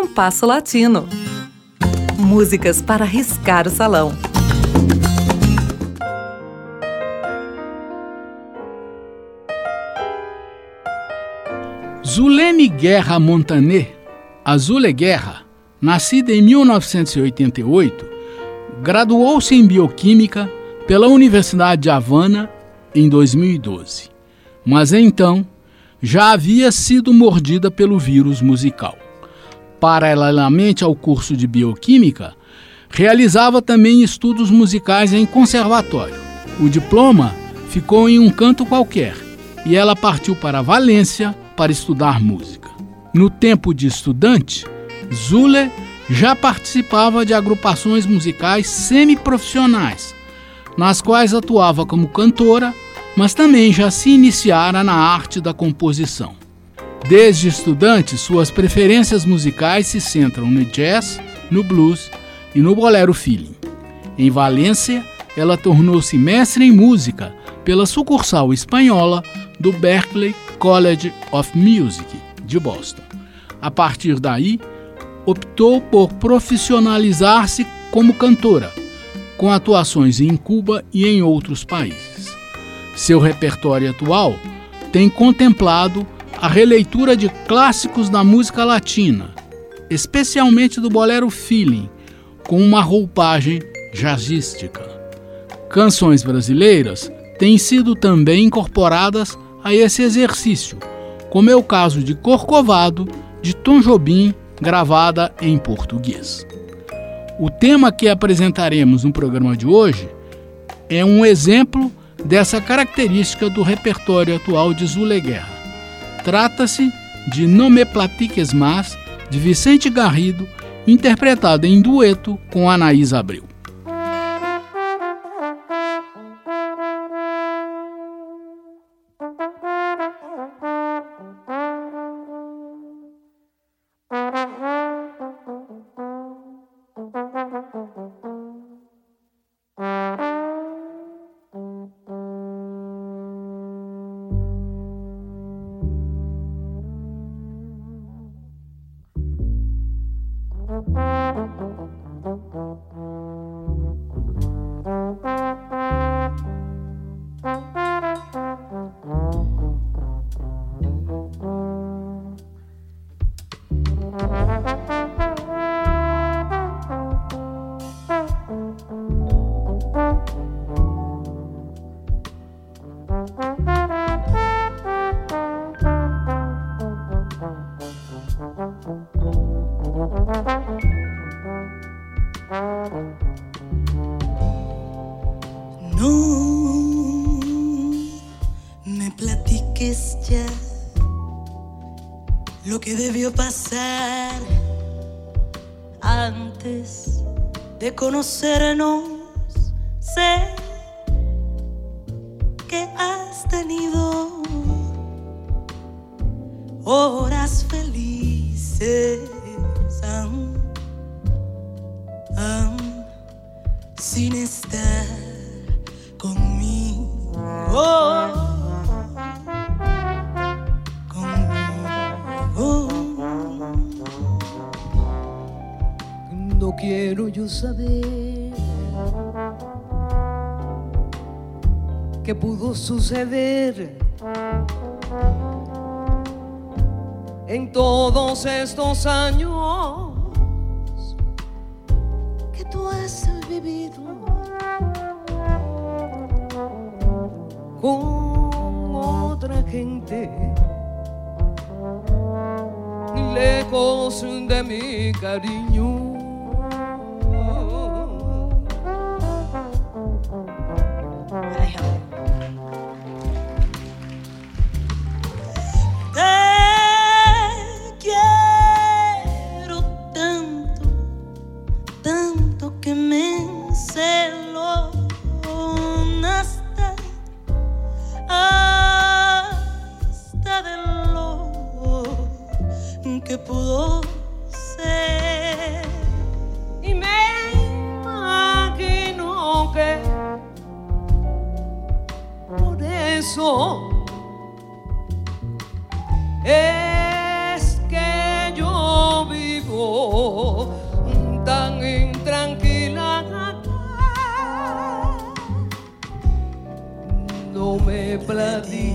Compasso Latino. Músicas para riscar o salão. Zulene Guerra Montaner, Azule Guerra, nascida em 1988, graduou-se em Bioquímica pela Universidade de Havana em 2012, mas então já havia sido mordida pelo vírus musical. Paralelamente ao curso de Bioquímica, realizava também estudos musicais em conservatório. O diploma ficou em um canto qualquer e ela partiu para Valência para estudar música. No tempo de estudante, Zule já participava de agrupações musicais semiprofissionais, nas quais atuava como cantora, mas também já se iniciara na arte da composição. Desde estudante, suas preferências musicais se centram no jazz, no blues e no bolero feeling. Em Valência, ela tornou-se mestre em música pela sucursal espanhola do Berklee College of Music de Boston. A partir daí, optou por profissionalizar-se como cantora, com atuações em Cuba e em outros países. Seu repertório atual tem contemplado a releitura de clássicos da música latina, especialmente do bolero feeling, com uma roupagem jazzística. Canções brasileiras têm sido também incorporadas a esse exercício, como é o caso de Corcovado, de Tom Jobim gravada em português. O tema que apresentaremos no programa de hoje é um exemplo dessa característica do repertório atual de Zule Guerra. Trata-se de No Me Platiques Mas, de Vicente Garrido, interpretada em dueto com Anaís Abreu. Que debió pasar antes de conocernos. Sé que has tenido horas felices. Sin estar conmigo. quiero yo saber qué pudo suceder en todos estos años que tú has vivido con otra gente lejos de mi cariño. pudo ser. Y me imagino que por eso es que yo vivo tan intranquila. No me platico.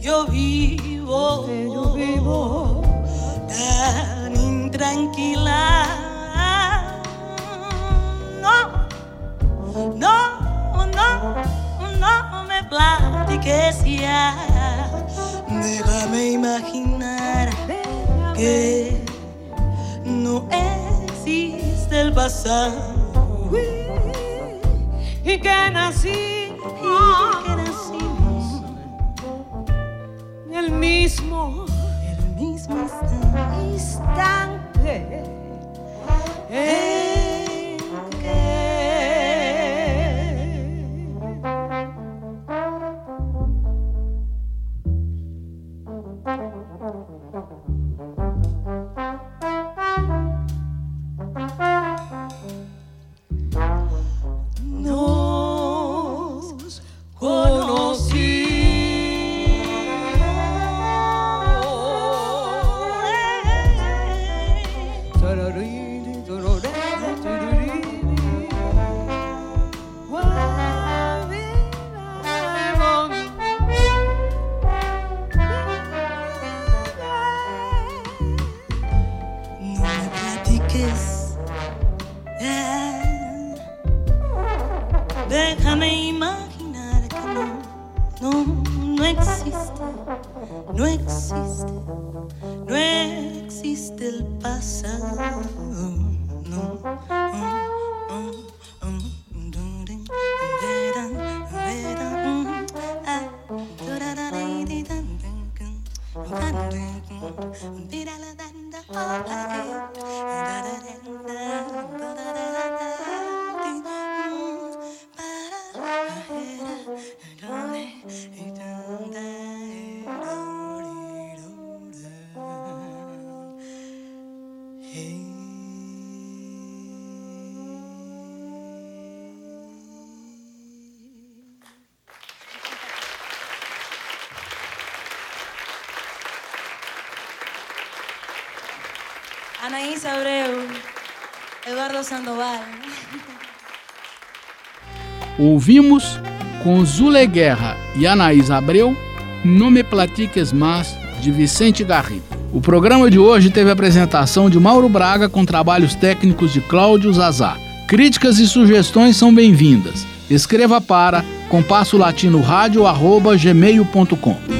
Yo vivo que yo vivo tan intranquila. No, no, no, no me platiques ya. Déjame imaginar que no existe el pasado y que nací y que nacimos el mismo el mismo instante. instante platiques. eh. Déjame imaginar que no, no, no existe, no existe, no existe el pasado. No. Mm, Anaís Abreu, Eduardo Sandoval. Ouvimos com Zule Guerra e Anaís Abreu, Não Me Platiques Mas, de Vicente Garrido. O programa de hoje teve a apresentação de Mauro Braga com trabalhos técnicos de Cláudio Zazá. Críticas e sugestões são bem-vindas. Escreva para compasso latino rádio arroba gmail.com.